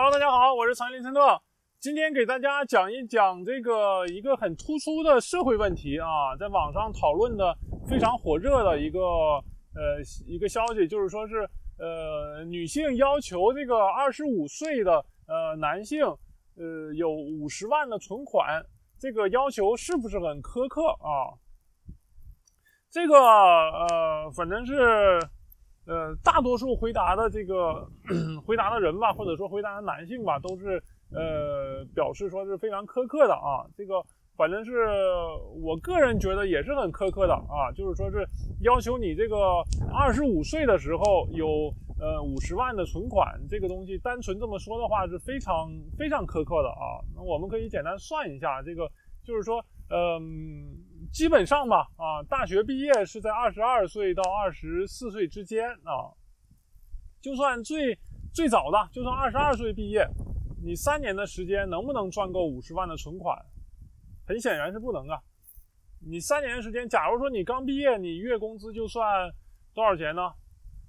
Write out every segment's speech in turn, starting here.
Hello，大家好，我是曹林森特。今天给大家讲一讲这个一个很突出的社会问题啊，在网上讨论的非常火热的一个呃一个消息，就是说是呃女性要求这个二十五岁的呃男性呃有五十万的存款，这个要求是不是很苛刻啊？这个呃反正是。呃，大多数回答的这个 回答的人吧，或者说回答的男性吧，都是呃表示说是非常苛刻的啊。这个反正是我个人觉得也是很苛刻的啊，就是说是要求你这个二十五岁的时候有呃五十万的存款，这个东西单纯这么说的话是非常非常苛刻的啊。那我们可以简单算一下，这个就是说，嗯。基本上吧，啊，大学毕业是在二十二岁到二十四岁之间啊。就算最最早的，就算二十二岁毕业，你三年的时间能不能赚够五十万的存款？很显然是不能啊。你三年的时间，假如说你刚毕业，你月工资就算多少钱呢？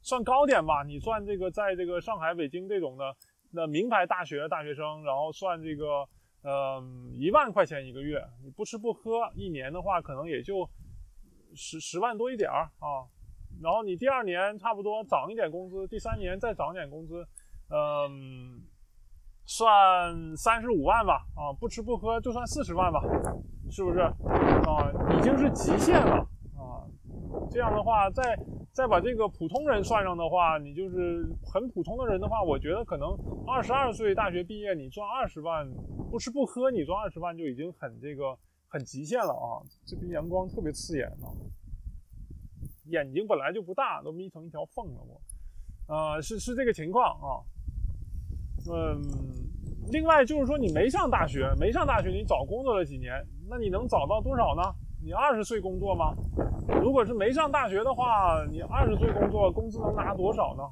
算高点吧，你算这个在这个上海、北京这种的那名牌大学的大学生，然后算这个。嗯，一万块钱一个月，你不吃不喝，一年的话可能也就十十万多一点儿啊。然后你第二年差不多涨一点工资，第三年再涨点工资，嗯，算三十五万吧啊，不吃不喝就算四十万吧，是不是啊？已经是极限了啊。这样的话，再再把这个普通人算上的话，你就是很普通的人的话，我觉得可能二十二岁大学毕业，你赚二十万。不吃不喝，你赚二十万就已经很这个很极限了啊！这边阳光特别刺眼啊，眼睛本来就不大，都眯成一条缝了我。啊，是是这个情况啊。嗯，另外就是说，你没上大学，没上大学，你找工作了几年，那你能找到多少呢？你二十岁工作吗？如果是没上大学的话，你二十岁工作，工资能拿多少呢？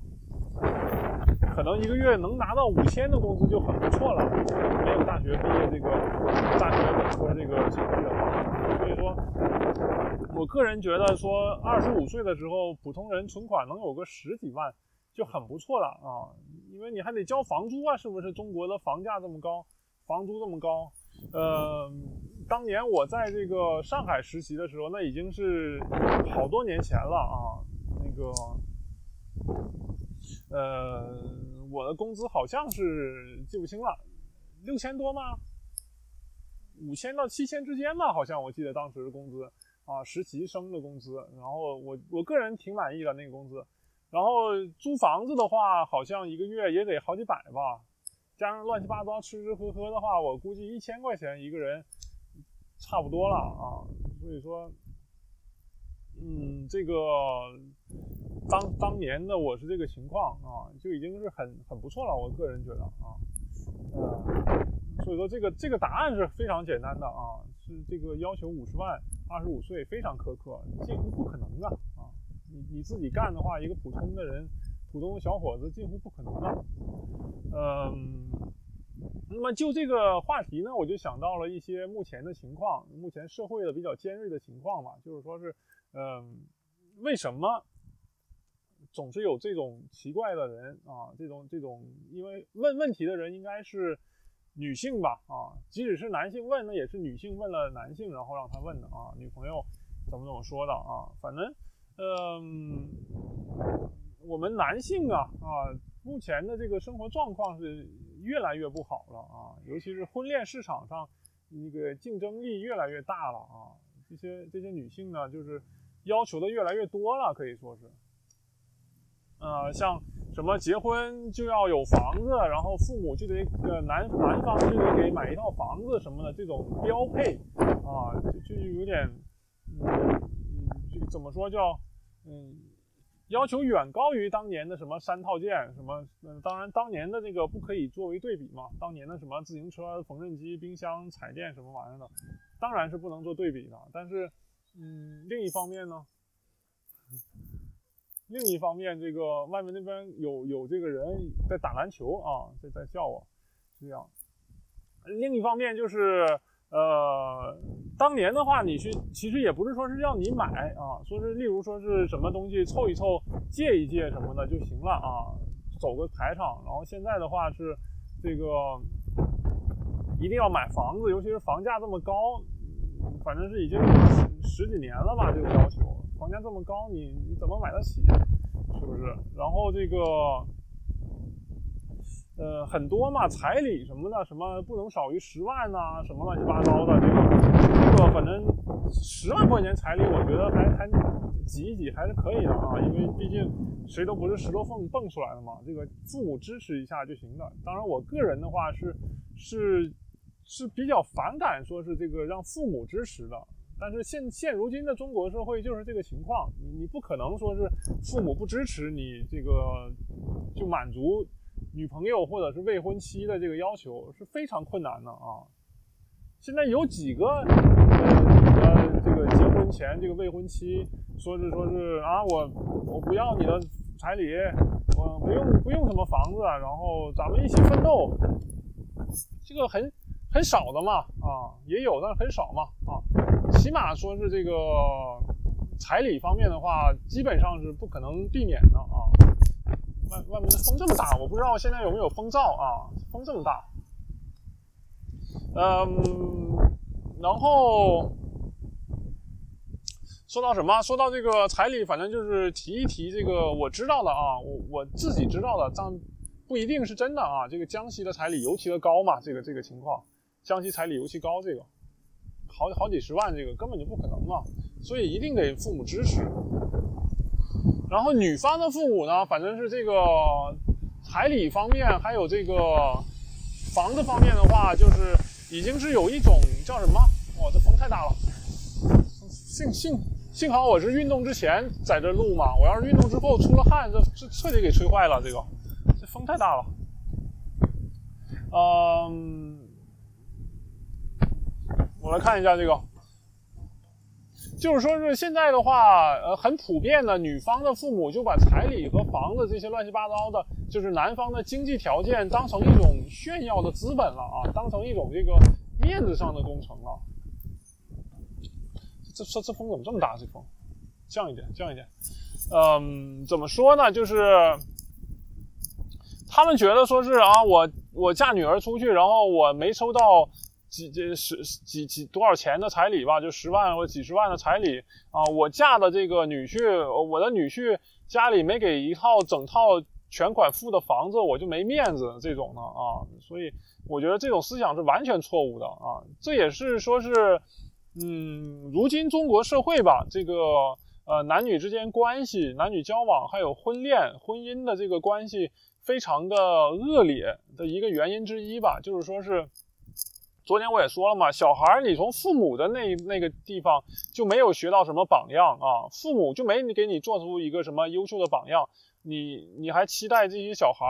可能一个月能拿到五千的工资就很不错了，没有大学毕业这个大学本科这个成绩的话，所以说，我个人觉得说二十五岁的时候，普通人存款能有个十几万就很不错了啊，因为你还得交房租啊，是不是？中国的房价这么高，房租这么高，呃，当年我在这个上海实习的时候，那已经是好多年前了啊，那个。呃，我的工资好像是记不清了，六千多吗？五千到七千之间吧，好像我记得当时的工资啊，实习生的工资。然后我我个人挺满意的那个工资。然后租房子的话，好像一个月也得好几百吧，加上乱七八糟吃吃喝喝的话，我估计一千块钱一个人差不多了啊。所以说，嗯，这个。当当年的我是这个情况啊，就已经是很很不错了。我个人觉得啊，呃，所以说这个这个答案是非常简单的啊，是这个要求五十万，二十五岁非常苛刻，近乎不可能的啊。你你自己干的话，一个普通的人，普通的小伙子，近乎不可能的。嗯，那么就这个话题呢，我就想到了一些目前的情况，目前社会的比较尖锐的情况嘛，就是说是，嗯，为什么？总是有这种奇怪的人啊，这种这种，因为问问题的人应该是女性吧啊，即使是男性问，那也是女性问了男性，然后让他问的啊，女朋友怎么怎么说的啊，反正嗯，我们男性啊啊，目前的这个生活状况是越来越不好了啊，尤其是婚恋市场上那个竞争力越来越大了啊，这些这些女性呢，就是要求的越来越多了，可以说是。呃，像什么结婚就要有房子，然后父母就得呃男男方就得给买一套房子什么的，这种标配啊，就就有点，嗯，这个怎么说叫，嗯，要求远高于当年的什么三套件什么，嗯，当然当年的这个不可以作为对比嘛，当年的什么自行车、缝纫机、冰箱、彩电什么玩意儿的，当然是不能做对比的。但是，嗯，另一方面呢？另一方面，这个外面那边有有这个人在打篮球啊，在在叫我，是这样。另一方面就是，呃，当年的话，你去其实也不是说是要你买啊，说是例如说是什么东西凑一凑、借一借什么的就行了啊，走个排场。然后现在的话是，这个一定要买房子，尤其是房价这么高，反正是已经十十几年了吧，这个要求，房价这么高，你你怎么买得起？是不是？然后这个。呃，很多嘛，彩礼什么的，什么不能少于十万呐，什么乱七八糟的，这个这个，反正十万块钱彩礼，我觉得还还挤一挤还是可以的啊，因为毕竟谁都不是石头缝蹦出来的嘛，这个父母支持一下就行了。当然，我个人的话是是是比较反感说是这个让父母支持的，但是现现如今的中国社会就是这个情况，你你不可能说是父母不支持你这个就满足。女朋友或者是未婚妻的这个要求是非常困难的啊！现在有几个呃呃，这个结婚前这个未婚妻说是说是啊，我我不要你的彩礼，我不用不用什么房子，然后咱们一起奋斗，这个很很少的嘛啊，也有但是很少嘛啊，起码说是这个彩礼方面的话，基本上是不可能避免的啊。外外面的风这么大，我不知道现在有没有风噪啊？风这么大，嗯，然后说到什么？说到这个彩礼，反正就是提一提这个我知道的啊，我我自己知道的，但不一定是真的啊。这个江西的彩礼尤其的高嘛，这个这个情况，江西彩礼尤其高，这个好好几十万，这个根本就不可能嘛，所以一定得父母支持。然后女方的父母呢，反正是这个彩礼方面，还有这个房子方面的话，就是已经是有一种叫什么？哇，这风太大了！幸幸幸好我是运动之前在这录嘛，我要是运动之后出了汗，这这彻底给吹坏了。这个这风太大了。嗯，我来看一下这个。就是说，是现在的话，呃，很普遍的，女方的父母就把彩礼和房子这些乱七八糟的，就是男方的经济条件当成一种炫耀的资本了啊，当成一种这个面子上的工程了。这这这风怎么这么大？这风，降一点，降一点。嗯，怎么说呢？就是他们觉得说是啊，我我嫁女儿出去，然后我没收到。几几十几几多少钱的彩礼吧，就十万或几十万的彩礼啊！我嫁的这个女婿，我的女婿家里没给一套整套全款付的房子，我就没面子这种的啊！所以我觉得这种思想是完全错误的啊！这也是说是，嗯，如今中国社会吧，这个呃男女之间关系、男女交往还有婚恋、婚姻的这个关系非常的恶劣的一个原因之一吧，就是说是。昨天我也说了嘛，小孩你从父母的那那个地方就没有学到什么榜样啊，父母就没给你做出一个什么优秀的榜样，你你还期待这些小孩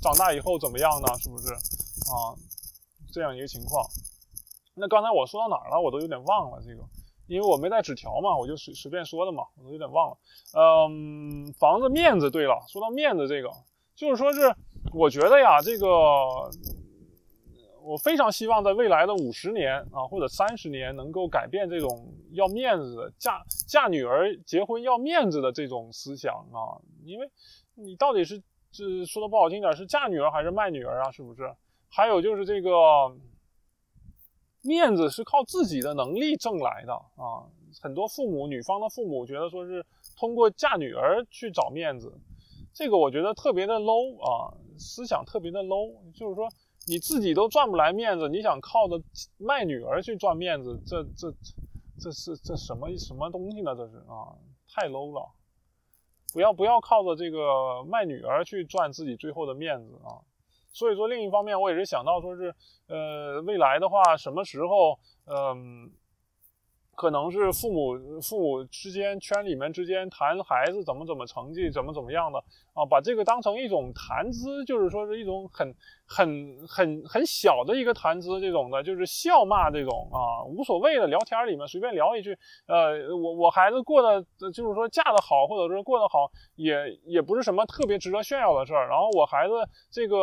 长大以后怎么样呢？是不是啊？这样一个情况。那刚才我说到哪儿了？我都有点忘了这个，因为我没带纸条嘛，我就随随便说的嘛，我都有点忘了。嗯，房子面子，对了，说到面子这个，就是说是我觉得呀，这个。我非常希望在未来的五十年啊，或者三十年，能够改变这种要面子、嫁嫁女儿、结婚要面子的这种思想啊。因为，你到底是这说的不好听点，是嫁女儿还是卖女儿啊？是不是？还有就是这个面子是靠自己的能力挣来的啊。很多父母，女方的父母觉得说是通过嫁女儿去找面子，这个我觉得特别的 low 啊，思想特别的 low，就是说。你自己都赚不来面子，你想靠着卖女儿去赚面子，这这这是这什么什么东西呢？这是啊，太 low 了！不要不要靠着这个卖女儿去赚自己最后的面子啊！所以说，另一方面，我也是想到说是，呃，未来的话，什么时候，嗯。可能是父母父母之间圈里面之间谈孩子怎么怎么成绩怎么怎么样的啊，把这个当成一种谈资，就是说是一种很很很很小的一个谈资，这种的就是笑骂这种啊，无所谓的聊天里面随便聊一句，呃，我我孩子过得就是说嫁得好，或者说过得好，也也不是什么特别值得炫耀的事儿。然后我孩子这个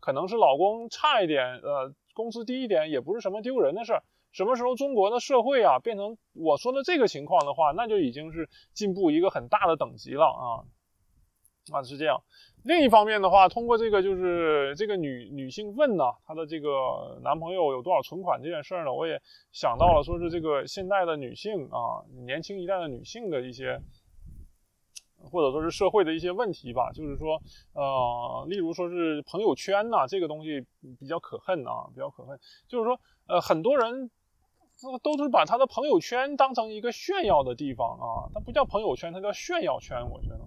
可能是老公差一点，呃，工资低一点，也不是什么丢人的事儿。什么时候中国的社会啊变成我说的这个情况的话，那就已经是进步一个很大的等级了啊啊是这样。另一方面的话，通过这个就是这个女女性问呢，她的这个男朋友有多少存款这件事儿呢，我也想到了，说是这个现代的女性啊，年轻一代的女性的一些，或者说是社会的一些问题吧，就是说，呃，例如说是朋友圈呐，这个东西比较可恨啊，比较可恨，就是说，呃，很多人。都是把他的朋友圈当成一个炫耀的地方啊，它不叫朋友圈，它叫炫耀圈。我觉得，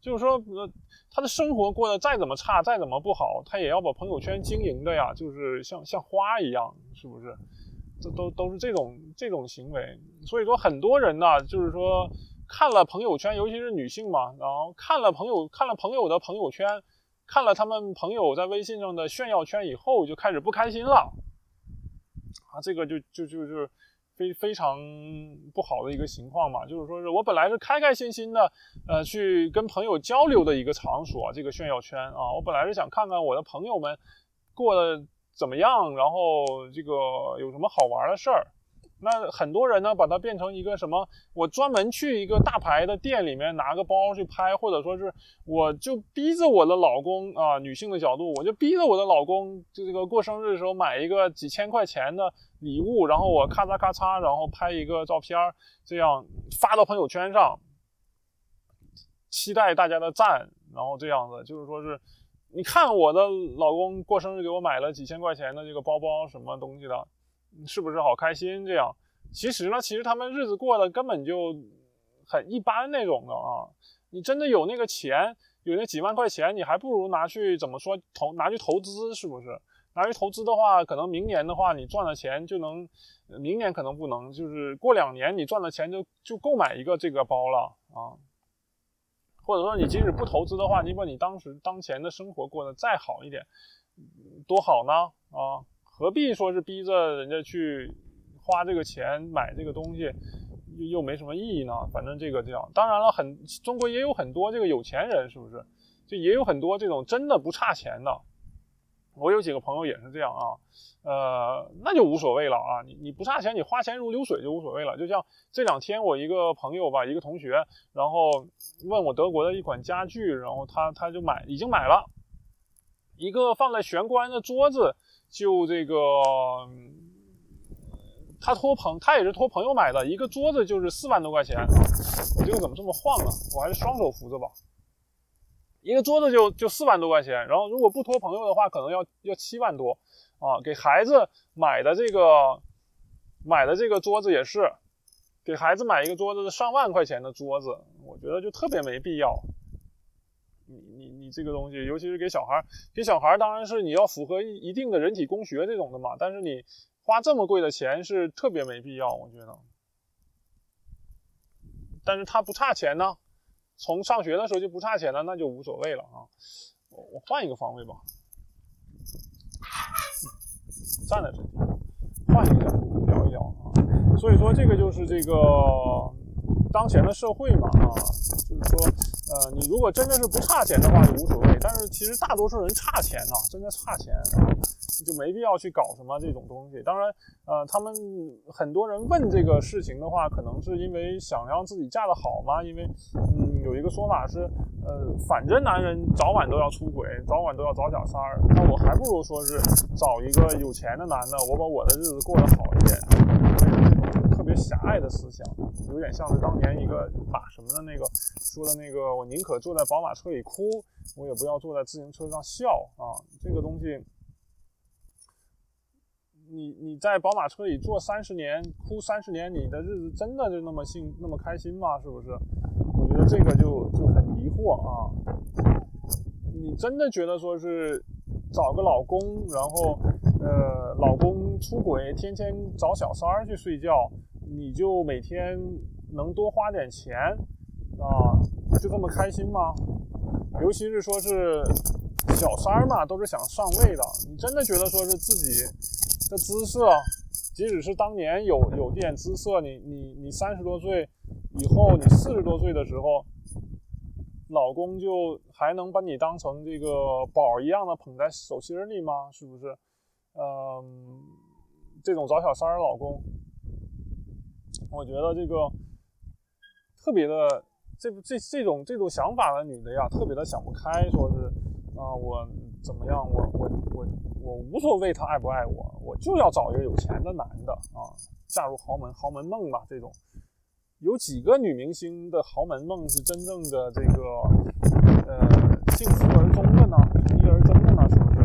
就是说，呃，他的生活过得再怎么差，再怎么不好，他也要把朋友圈经营的呀，就是像像花一样，是不是？这都都是这种这种行为。所以说，很多人呢，就是说看了朋友圈，尤其是女性嘛，然后看了朋友看了朋友的朋友圈，看了他们朋友在微信上的炫耀圈以后，就开始不开心了。啊，这个就就就就是非非常不好的一个情况嘛，就是说是我本来是开开心心的，呃，去跟朋友交流的一个场所，这个炫耀圈啊，我本来是想看看我的朋友们过得怎么样，然后这个有什么好玩的事儿。那很多人呢，把它变成一个什么？我专门去一个大牌的店里面拿个包去拍，或者说是我就逼着我的老公啊，女性的角度，我就逼着我的老公，就这个过生日的时候买一个几千块钱的礼物，然后我咔嚓咔嚓，然后拍一个照片，这样发到朋友圈上，期待大家的赞，然后这样子就是说是，你看我的老公过生日给我买了几千块钱的这个包包什么东西的。是不是好开心？这样，其实呢，其实他们日子过得根本就很一般那种的啊。你真的有那个钱，有那几万块钱，你还不如拿去怎么说投拿去投资，是不是？拿去投资的话，可能明年的话，你赚的钱就能，明年可能不能，就是过两年你赚的钱就就购买一个这个包了啊。或者说你即使不投资的话，你把你当时当前的生活过得再好一点，多好呢啊！何必说是逼着人家去花这个钱买这个东西，又又没什么意义呢？反正这个这样，当然了，很中国也有很多这个有钱人，是不是？就也有很多这种真的不差钱的。我有几个朋友也是这样啊，呃，那就无所谓了啊。你你不差钱，你花钱如流水就无所谓了。就像这两天我一个朋友吧，一个同学，然后问我德国的一款家具，然后他他就买，已经买了一个放在玄关的桌子。就这个，他托朋，他也是托朋友买的一个桌子，就是四万多块钱。我这个怎么这么晃呢？我还是双手扶着吧。一个桌子就就四万多块钱，然后如果不托朋友的话，可能要要七万多啊。给孩子买的这个买的这个桌子也是，给孩子买一个桌子上万块钱的桌子，我觉得就特别没必要。你你你这个东西，尤其是给小孩，给小孩当然是你要符合一一定的人体工学这种的嘛。但是你花这么贵的钱是特别没必要，我觉得。但是他不差钱呢，从上学的时候就不差钱了，那就无所谓了啊。我我换一个方位吧，站在这里，换一个角度聊一聊啊。所以说这个就是这个当前的社会嘛啊，就是。呃，你如果真的是不差钱的话就无所谓，但是其实大多数人差钱呢，真的差钱啊，就没必要去搞什么这种东西。当然，呃，他们很多人问这个事情的话，可能是因为想让自己嫁得好嘛，因为，嗯，有一个说法是，呃，反正男人早晚都要出轨，早晚都要找小三儿，那我还不如说是找一个有钱的男的，我把我的日子过得好一点。狭隘的思想，有点像是当年一个马什么的那个说的那个，我宁可坐在宝马车里哭，我也不要坐在自行车上笑啊！这个东西，你你在宝马车里坐三十年，哭三十年，你的日子真的就那么幸那么开心吗？是不是？我觉得这个就就很疑惑啊！你真的觉得说是找个老公，然后呃，老公出轨，天天找小三儿去睡觉？你就每天能多花点钱啊，就这么开心吗？尤其是说是小三儿嘛，都是想上位的。你真的觉得说是自己的姿色，即使是当年有有点姿色，你你你三十多岁以后，你四十多岁的时候，老公就还能把你当成这个宝一样的捧在手心里吗？是不是？嗯，这种找小三儿老公。我觉得这个特别的，这这这种这种想法的女的呀，特别的想不开，说是啊，我怎么样？我我我我无所谓他爱不爱我，我就要找一个有钱的男的啊，嫁入豪门，豪门梦吧。这种有几个女明星的豪门梦是真正的这个呃幸福而终的呢？从一而终的呢？是不是？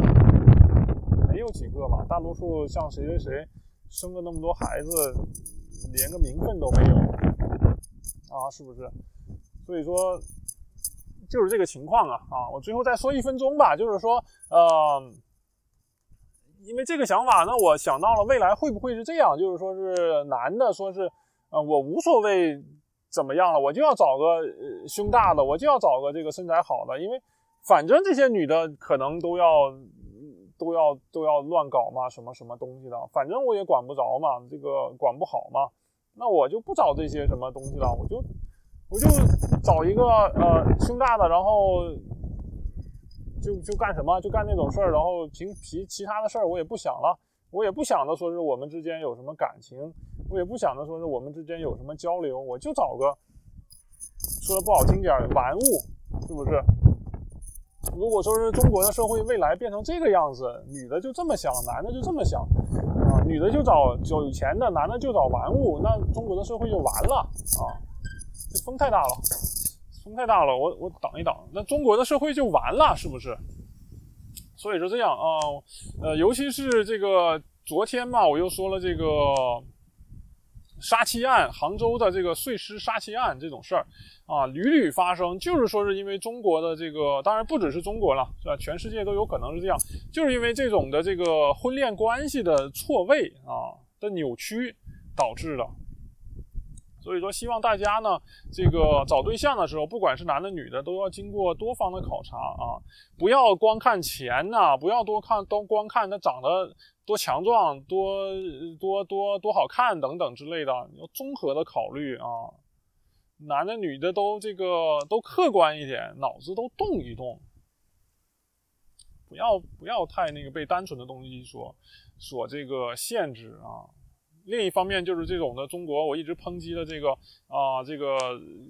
没有几个吧，大多数像谁谁谁生了那么多孩子，连个名分都没有啊，是不是？所以说。就是这个情况啊啊！我最后再说一分钟吧，就是说，呃，因为这个想法呢，我想到了未来会不会是这样，就是说是男的说是，呃，我无所谓怎么样了，我就要找个胸大的，我就要找个这个身材好的，因为反正这些女的可能都要都要都要乱搞嘛，什么什么东西的，反正我也管不着嘛，这个管不好嘛，那我就不找这些什么东西了，我就。我就找一个呃胸大的，然后就就干什么，就干那种事儿，然后平其其他的事儿我也不想了，我也不想着说是我们之间有什么感情，我也不想着说是我们之间有什么交流，我就找个说的不好听点玩物，是不是？如果说是中国的社会未来变成这个样子，女的就这么想，男的就这么想啊，女的就找有钱的，男的就找玩物，那中国的社会就完了啊。这风太大了，风太大了，我我挡一挡，那中国的社会就完了，是不是？所以说这样啊，呃，尤其是这个昨天嘛，我又说了这个杀妻案，杭州的这个碎尸杀妻案这种事儿啊，屡屡发生，就是说是因为中国的这个，当然不只是中国了，是吧？全世界都有可能是这样，就是因为这种的这个婚恋关系的错位啊的扭曲导致的。所以说，希望大家呢，这个找对象的时候，不管是男的女的，都要经过多方的考察啊，不要光看钱呐，不要多看，都光看他长得多强壮、多多多多好看等等之类的，要综合的考虑啊。男的女的都这个都客观一点，脑子都动一动，不要不要太那个被单纯的东西所所这个限制啊。另一方面就是这种的中国，我一直抨击的这个啊，这个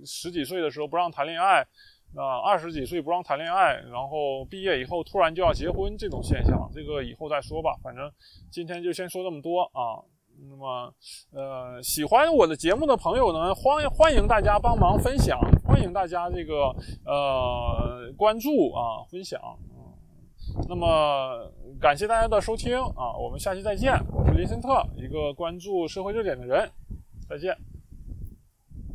十几岁的时候不让谈恋爱，啊，二十几岁不让谈恋爱，然后毕业以后突然就要结婚这种现象，这个以后再说吧。反正今天就先说这么多啊。那么，呃，喜欢我的节目的朋友呢，欢欢迎大家帮忙分享，欢迎大家这个呃关注啊，分享。那么，感谢大家的收听啊，我们下期再见。我是林森特，一个关注社会热点的人，再见。